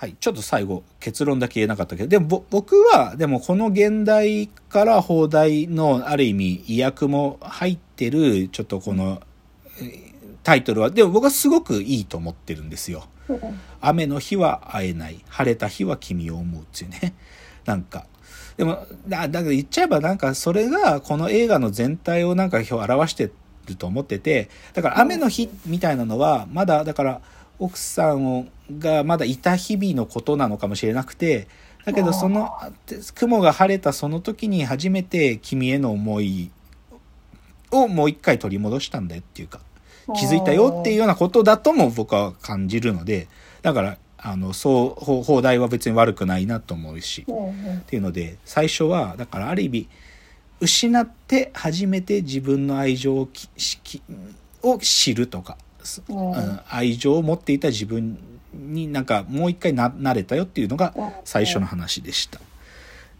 はい、ちょっと最後結論だけ言えなかったけど、でも僕は、でもこの現代から放題のある意味意訳も入ってる、ちょっとこのタイトルは、でも僕はすごくいいと思ってるんですよ。雨の日は会えない。晴れた日は君を思うっていうね。なんか。でも、だだから言っちゃえばなんかそれがこの映画の全体をなんか表してると思ってて、だから雨の日みたいなのはまだだから奥さんをがまだいた日々のことなのかもしれなくて、だけどその雲が晴れたその時に初めて君への思いをもう一回取り戻したんだよっていうか。気づいたよっていうようなことだとも僕は感じるので、だから、あの、そう、ほ放題は別に悪くないなと思うし、っていうので、最初は、だからある意味、失って初めて自分の愛情をを知るとか、愛情を持っていた自分になんかもう一回ななれたよっていうのが最初の話でした。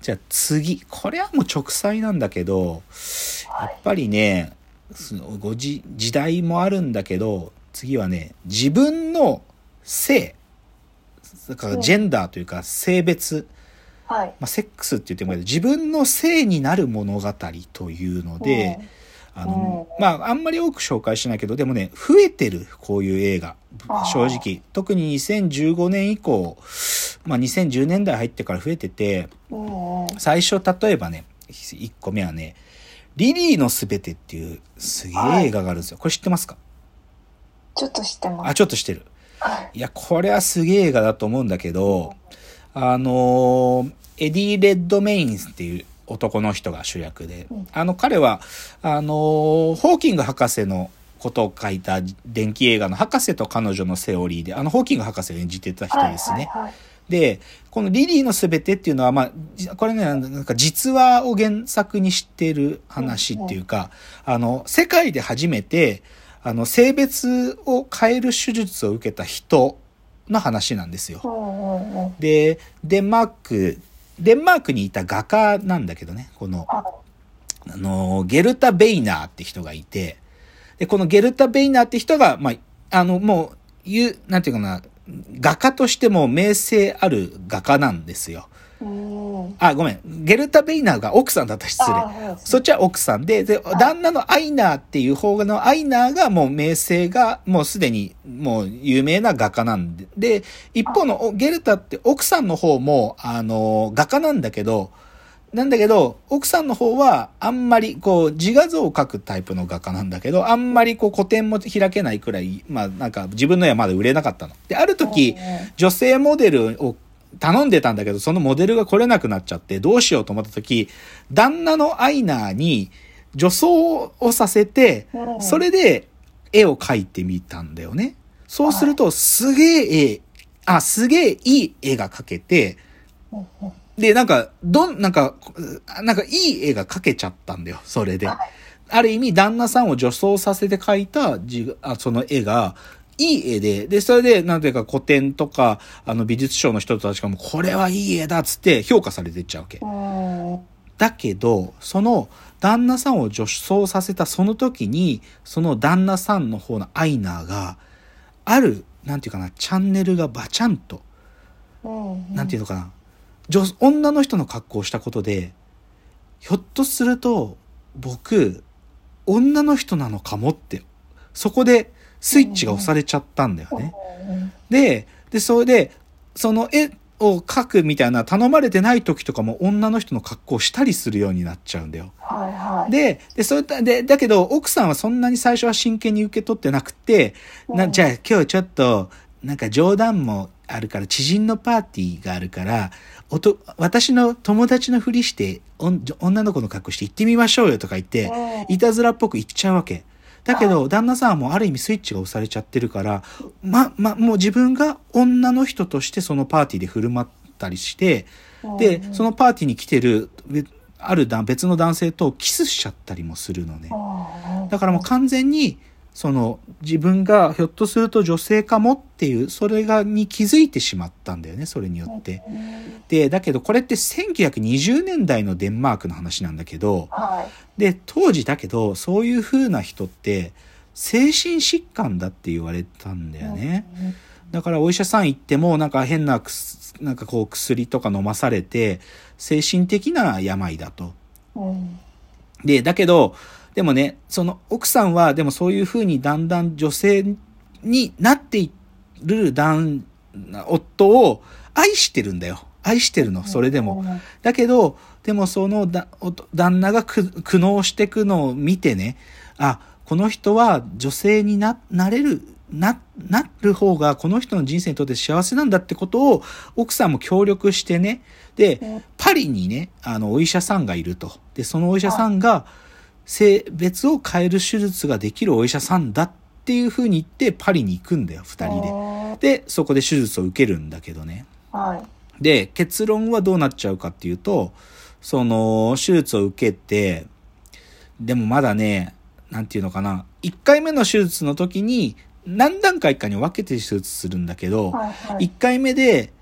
じゃあ次、これはもう直裁なんだけど、やっぱりね、そのごじ時代もあるんだけど、次はね、自分の性、だからジェンダーというか性別、はい。まあ、セックスって言ってもいいけど、自分の性になる物語というので、あの、うんまあ、あんまり多く紹介しないけど、でもね、増えてる、こういう映画。正直。特に2015年以降、まあ、2010年代入ってから増えてて、最初、例えばね、1個目はね、リリーのすべてっていうすげえ映画があるんですよ。これ知ってますか？ちょっと知ってます。あ、ちょっと知ってる。はい。いや、これはすげえ映画だと思うんだけど、あのーエディ・レッドメインっていう男の人が主役でうん、あの彼は、あのーホーキング博士のことを書いた電気映画の博士と彼女のセオリーで、あのホーキング博士を演じてた人ですね。はいはいで、このリリーのすべてっていうのは、まあ、じこれね、なんか実話を原作にしてる話っていうか、あの、世界で初めて、あの、性別を変える手術を受けた人の話なんですよ。はい。うんうんうん。で、デンマーク、デンマークにいた画家なんだけどね、この、はあの、ゲルタ・ベイナーって人がいて、で、このゲルタ・ベイナーって人が、まあ、あの、もう、言う、なんていうかな、画家としても名声ある画家なんですよ。あ、ごめん。ゲルタ・ベイナーが奥さんだった失礼。あそっちは奥さんで、で、旦那のアイナーっていう方のアイナーがもう名声がもうすでにもう有名な画家なんで、で、一方のおゲルタって奥さんの方も、あの、画家なんだけど、なんだけど、奥さんの方はあんまりこう自画像を描くタイプの画家なんだけど、あんまりこう個展も開けないくらい、まあなんか自分の絵はまだ売れなかったの。で、ある時、女性モデルを頼んでたんだけど、そのモデルが来れなくなっちゃって、どうしようと思った時、旦那のアイナーに女装をさせて、うんそれで絵を描いてみたんだよね。そうすると、すげえ絵、あ、すげえいい絵が描けて、で、なんか、どん、なんか、なんかいい絵が描けちゃったんだよ、それで。はいある意味、旦那さんを女装させて描いた自あその絵が、いい絵で、で、それで、なんていうか、古典とか、あの、美術賞の人たちがもう、これはいい絵だっつって評価されてっちゃうわけ。うん。だけど、その、旦那さんを女装させたその時に、その旦那さんの方のアイナーが、ある、なんていうかな、チャンネルがバチャンと、うん。なんていうのかな、女、女の人の格好をしたことで、ひょっとすると、僕、女の人なのかもって、そこでスイッチが押されちゃったんだよね。うんで、で、それで、その絵を描くみたいな頼まれてない時とかも女の人の格好をしたりするようになっちゃうんだよ。はいはい。で、で、そういった、で、だけど、奥さんはそんなに最初は真剣に受け取ってなくて、な、うんじゃあ今日ちょっと、なんか冗談もあるから、知人のパーティーがあるから、おと、私の友達のふりして、女の子の格好して行ってみましょうよとか言って、うんいたずらっぽく言っちゃうわけ。だけど、旦那さんはもうある意味スイッチが押されちゃってるから、ま、ま、もう自分が女の人としてそのパーティーで振る舞ったりして、で、そのパーティーに来てる、べあるだ別の男性とキスしちゃったりもするのね。のだからもう完全に、その自分がひょっとすると女性かもっていう、それがに気づいてしまったんだよね、それによって。で、だけどこれって1920年代のデンマークの話なんだけど、はい。で、当時だけど、そういう風な人って、精神疾患だって言われたんだよね。だからお医者さん行ってもなんか変ななんかこう薬とか飲まされて精神的な病だと。うん。で、だけど、でもね、その奥さんはでもそういう風にだんだん女性になっている旦夫を愛してるんだよ。愛してるの、それでも。うん。だけど、でもそのだお旦那がく苦悩していくのを見てね、あ、この人は女性にな、なれる、な、なる方がこの人の人生にとって幸せなんだってことを奥さんも協力してね、でうん、パリにね、あの、お医者さんがいると。で、そのお医者さんが性別を変える手術ができるお医者さんだっていう風に言ってパリに行くんだよ、二人で。で、そこで手術を受けるんだけどね。はい。で、結論はどうなっちゃうかっていうと、その、手術を受けて、でもまだね、なんていうのかな、1回目の手術の時に、何段階かに分けて手術するんだけど、はい。はい。1回目で、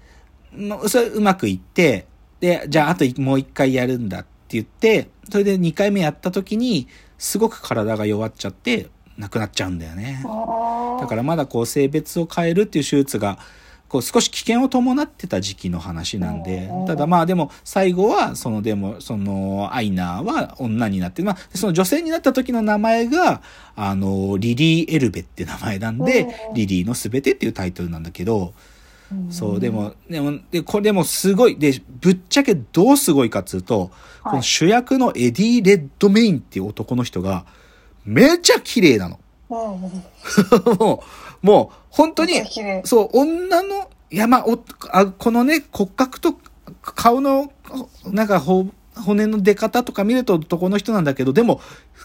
のそれうまくいって、で、じゃああともう1回やるんだって言って、それで2回目やった時に、すごく体が弱っちゃって、亡くなっちゃうんだよね。だからまだこう性別を変えるっていう手術がこう少し危険を伴ってた時期の話なんでうんただまあでも最後はそのでもそのアイナーは女になってまあその女性になった時の名前があのリリー・エルベって名前なんでうんリリーのすべてっていうタイトルなんだけどうんそうでもでもでこれでもすごいでぶっちゃけどうすごいかっつうとこの主役のエディ・レッドメインっていう男の人がめちゃ綺麗なの。うん。もう、もう、本当にそう、女の、いや、まあ、おあこのね、骨格と顔の、なんか、ほ骨の出方とか見ると男の人なんだけど、でも、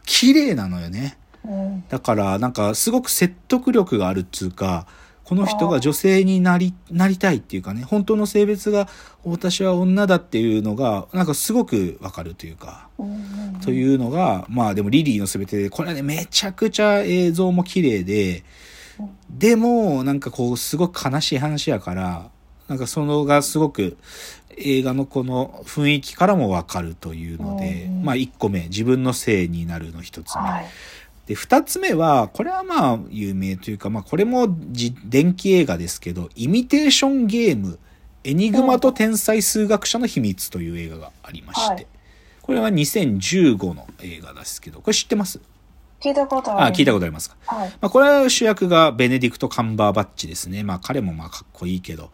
綺麗なのよね。うん。だから、なんか、すごく説得力があるっつうか、この人が女性になり、なりたいっていうかね、本当の性別が、私は女だっていうのが、なんかすごくわかるというか。うん。というのが、まあでもリリーのすべてで、これはね、めちゃくちゃ映像も綺麗で、でも、なんかこう、すごく悲しい話やから、なんかそのがすごく映画のこの雰囲気からもわかるというので、うんまあ一個目、自分の性になるの一つ目。はい。で、二つ目は、これはまあ有名というか、まあこれもじ電気映画ですけど、イミテーションゲーム、エニグマと天才数学者の秘密という映画がありまして、はいこれは2015の映画ですけど、これ知ってます？聞いたことあ。聞いたことありますか。はい。まあこれは主役がベネディクト・カンバーバッチですね。まあ彼もまあかっこいいけど、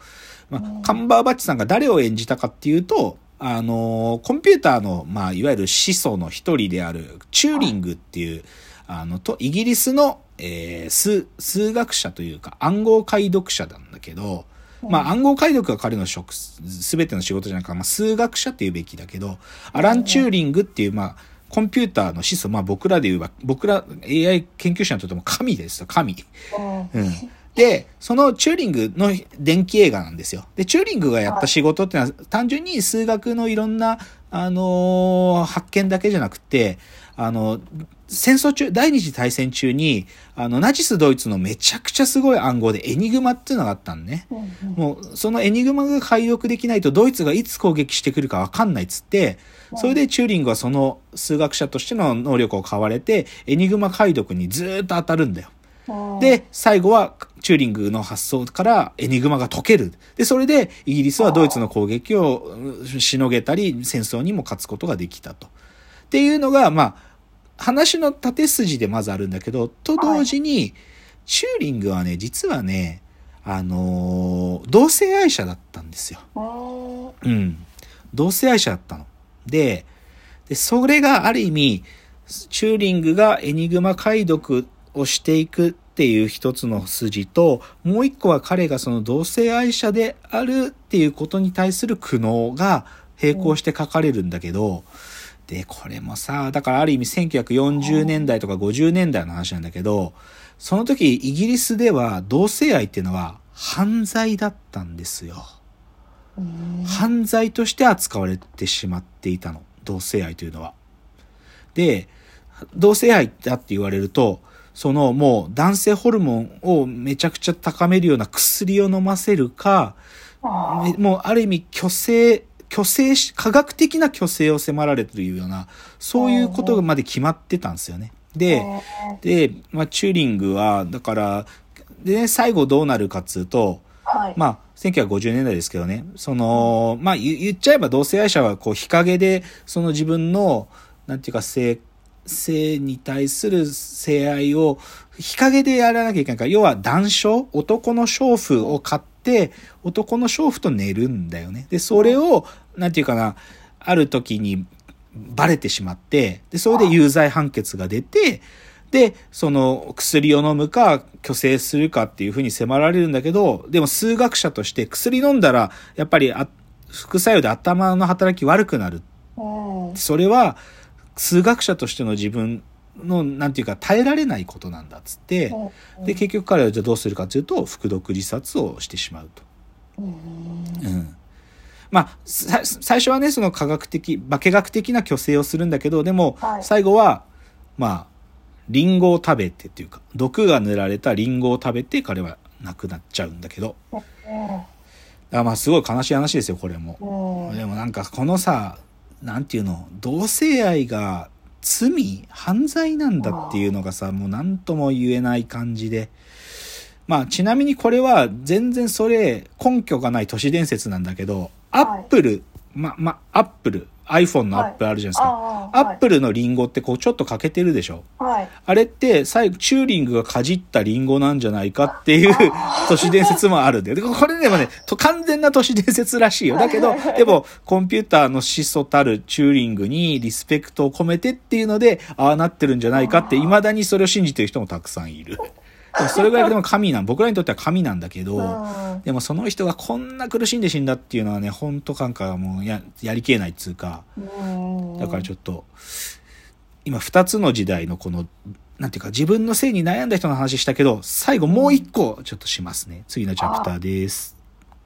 まあカンバーバッチさんが誰を演じたかっていうと、あのーコンピューターの、まあいわゆる始祖の一人であるチューリングっていう、あの、と、イギリスの、えー数、数学者というか暗号解読者なんだけど、まあ暗号解読が彼の職、すべての仕事じゃなくて、まあ数学者っていうべきだけど、アラン・チューリングっていう、まあ、コンピューターの始祖、まあ僕らで言えば、僕ら AI 研究者にとっても神ですよ、神。うん。うん。で、そのチューリングの電気映画なんですよ。で、チューリングがやった仕事ってのは、単純に数学のいろんな、あのー発見だけじゃなくて、あの、戦争中、第二次大戦中に、あの、ナチスドイツのめちゃくちゃすごい暗号でエニグマっていうのがあったのね。うん。もう、そのエニグマが解読できないとドイツがいつ攻撃してくるかわかんないっつって、それでチューリングはその数学者としての能力を買われて、エニグマ解読にずーっと当たるんだよ。うん、で、最後はチューリングの発想からエニグマが解ける。で、それでイギリスはドイツの攻撃をうんしのげたり、戦争にも勝つことができたと。っていうのが、まあ、話の縦筋でまずあるんだけど、と同時に、チューリングはね、実はね、あのー同性愛者だったんですよ。うん。うん。同性愛者だったの。で、で、それがある意味、チューリングがエニグマ解読をしていくっていう一つの筋と、もう一個は彼がその同性愛者であるっていうことに対する苦悩が並行して書かれるんだけど、で、これもさ、だからある意味1940年代とか50年代の話なんだけど、その時イギリスでは同性愛っていうのは犯罪だったんですよ。うん。犯罪として扱われてしまっていたの。同性愛というのは。で、同性愛だって言われると、そのもう男性ホルモンをめちゃくちゃ高めるような薬を飲ませるか、もうある意味虚勢、虚勢し、科学的な虚勢を迫られているような、そういうことまで決まってたんですよね。で、で、まあ、チューリングは、だから、でね、最後どうなるかっつうと、はい。まあ、1950年代ですけどね、その、まあ、言言っちゃえば同性愛者は、こう、日陰で、その自分の、なんていうか、性、性に対する性愛を、日陰でやらなきゃいけないから、要は男性男の娼婦を買って、男の娼婦と寝るんだよね。で、それを、なんていうかな、ある時に、バレてしまって、で、それで有罪判決が出て、で、その薬を飲むか虚勢するかっていうふうに迫られるんだけど、でも数学者として薬飲んだら、やっぱりあ副作用で頭の働き悪くなる。うん。それは数学者としての自分の、なんていうか耐えられないことなんだっつって、で、結局彼はじゃあどうするかっていうと、服毒自殺をしてしまうと。うん。うん。まあ、さ最初はね、その科学的、化学的な虚勢をするんだけど、でもは、い最後は、まあ、リンゴを食べてっていうか、毒が塗られたリンゴを食べて彼は亡くなっちゃうんだけど。だまあ、すごい悲しい話ですよ、これも。うん。でもなんかこのさ、なんていうの、同性愛が罪犯罪なんだっていうのがさ、もう何とも言えない感じで。まあちなみにこれは全然それ根拠がない都市伝説なんだけど、アップル、ま、ま、アップル、iPhone のアップルあるじゃないですか。あアップルのリンゴってこうちょっと欠けてるでしょ？はい。あれって最後、チューリングがかじったリンゴなんじゃないかっていう都市伝説もあるんだよ。でこれでもね、と完全な都市伝説らしいよ。だけど、でも、コンピューターの始祖たるチューリングにリスペクトを込めてっていうので、ああなってるんじゃないかって、未だにそれを信じてる人もたくさんいる。それぐらいでも神なん、僕らにとっては神なんだけど、うん。でもその人がこんな苦しんで死んだっていうのはね、本当感覚はもうややりきれないっつうか、うん。だからちょっと、今二つの時代のこの、なんていうか自分の性に悩んだ人の話したけど、最後もう一個ちょっとしますね。次のチャプターです。